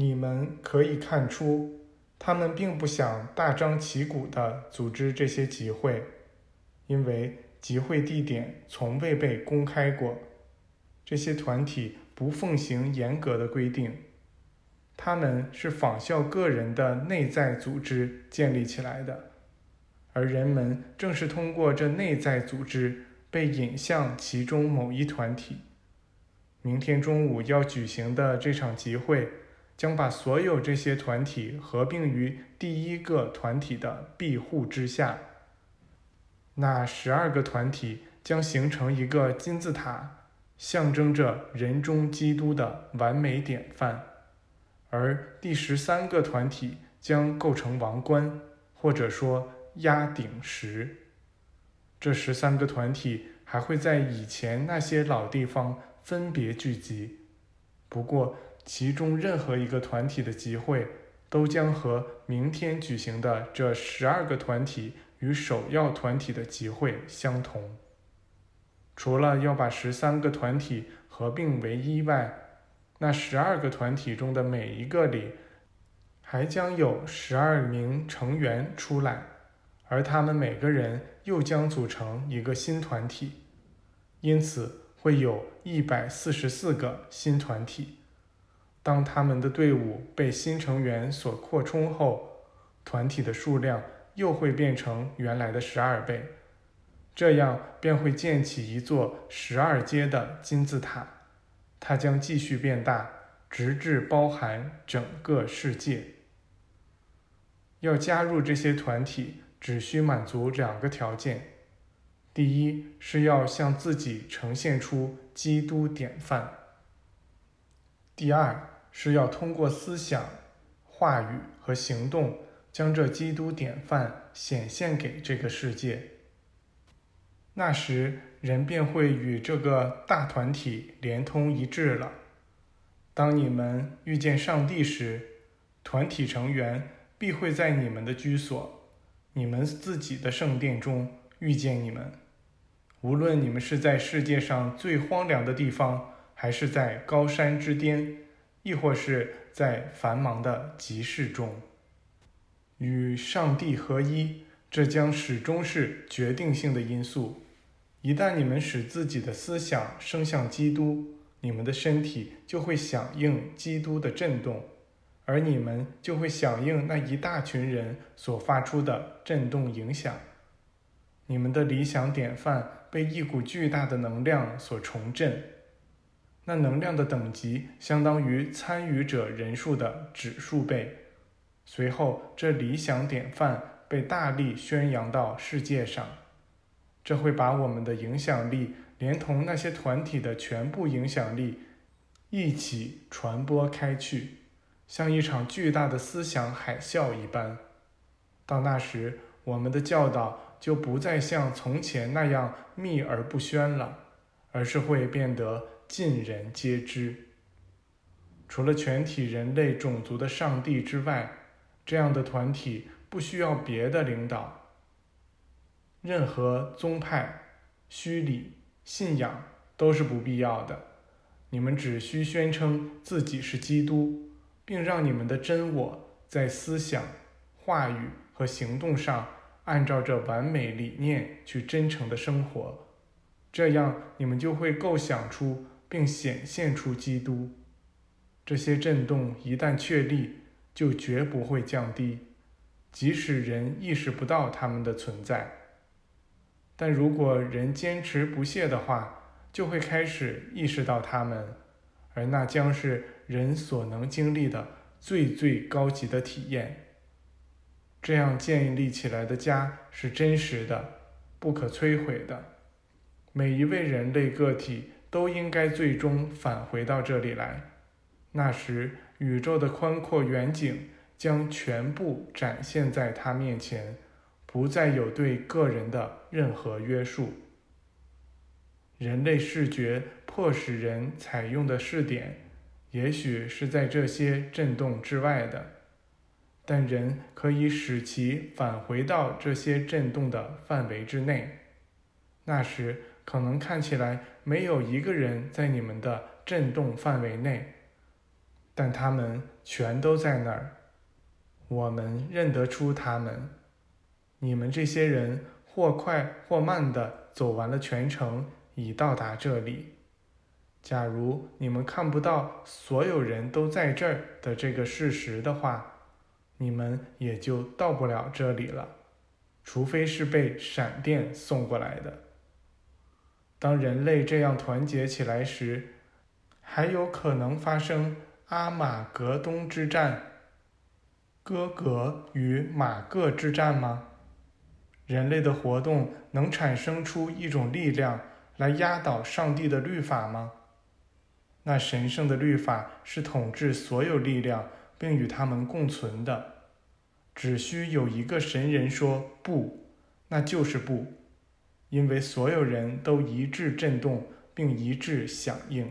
你们可以看出，他们并不想大张旗鼓地组织这些集会，因为集会地点从未被公开过。这些团体不奉行严格的规定，他们是仿效个人的内在组织建立起来的，而人们正是通过这内在组织被引向其中某一团体。明天中午要举行的这场集会。将把所有这些团体合并于第一个团体的庇护之下。那十二个团体将形成一个金字塔，象征着人中基督的完美典范；而第十三个团体将构成王冠，或者说压顶石。这十三个团体还会在以前那些老地方分别聚集，不过。其中任何一个团体的集会，都将和明天举行的这十二个团体与首要团体的集会相同。除了要把十三个团体合并为一外，那十二个团体中的每一个里，还将有十二名成员出来，而他们每个人又将组成一个新团体，因此会有一百四十四个新团体。当他们的队伍被新成员所扩充后，团体的数量又会变成原来的十二倍，这样便会建起一座十二阶的金字塔，它将继续变大，直至包含整个世界。要加入这些团体，只需满足两个条件：第一是要向自己呈现出基督典范；第二。是要通过思想、话语和行动，将这基督典范显现给这个世界。那时，人便会与这个大团体连通一致了。当你们遇见上帝时，团体成员必会在你们的居所、你们自己的圣殿中遇见你们。无论你们是在世界上最荒凉的地方，还是在高山之巅。亦或是在繁忙的集市中，与上帝合一，这将始终是决定性的因素。一旦你们使自己的思想升向基督，你们的身体就会响应基督的震动，而你们就会响应那一大群人所发出的震动影响。你们的理想典范被一股巨大的能量所重振。那能量的等级相当于参与者人数的指数倍。随后，这理想典范被大力宣扬到世界上，这会把我们的影响力连同那些团体的全部影响力一起传播开去，像一场巨大的思想海啸一般。到那时，我们的教导就不再像从前那样秘而不宣了，而是会变得。尽人皆知。除了全体人类种族的上帝之外，这样的团体不需要别的领导。任何宗派、虚礼、信仰都是不必要的。你们只需宣称自己是基督，并让你们的真我在思想、话语和行动上按照这完美理念去真诚的生活。这样，你们就会构想出。并显现出基督，这些震动一旦确立，就绝不会降低，即使人意识不到它们的存在。但如果人坚持不懈的话，就会开始意识到它们，而那将是人所能经历的最最高级的体验。这样建立起来的家是真实的，不可摧毁的。每一位人类个体。都应该最终返回到这里来。那时，宇宙的宽阔远景将全部展现在他面前，不再有对个人的任何约束。人类视觉迫使人采用的试点，也许是在这些震动之外的，但人可以使其返回到这些震动的范围之内。那时。可能看起来没有一个人在你们的震动范围内，但他们全都在那儿。我们认得出他们。你们这些人或快或慢地走完了全程，已到达这里。假如你们看不到所有人都在这儿的这个事实的话，你们也就到不了这里了，除非是被闪电送过来的。当人类这样团结起来时，还有可能发生阿马格东之战、哥格与马各之战吗？人类的活动能产生出一种力量来压倒上帝的律法吗？那神圣的律法是统治所有力量并与他们共存的。只需有一个神人说不，那就是不。因为所有人都一致震动，并一致响应。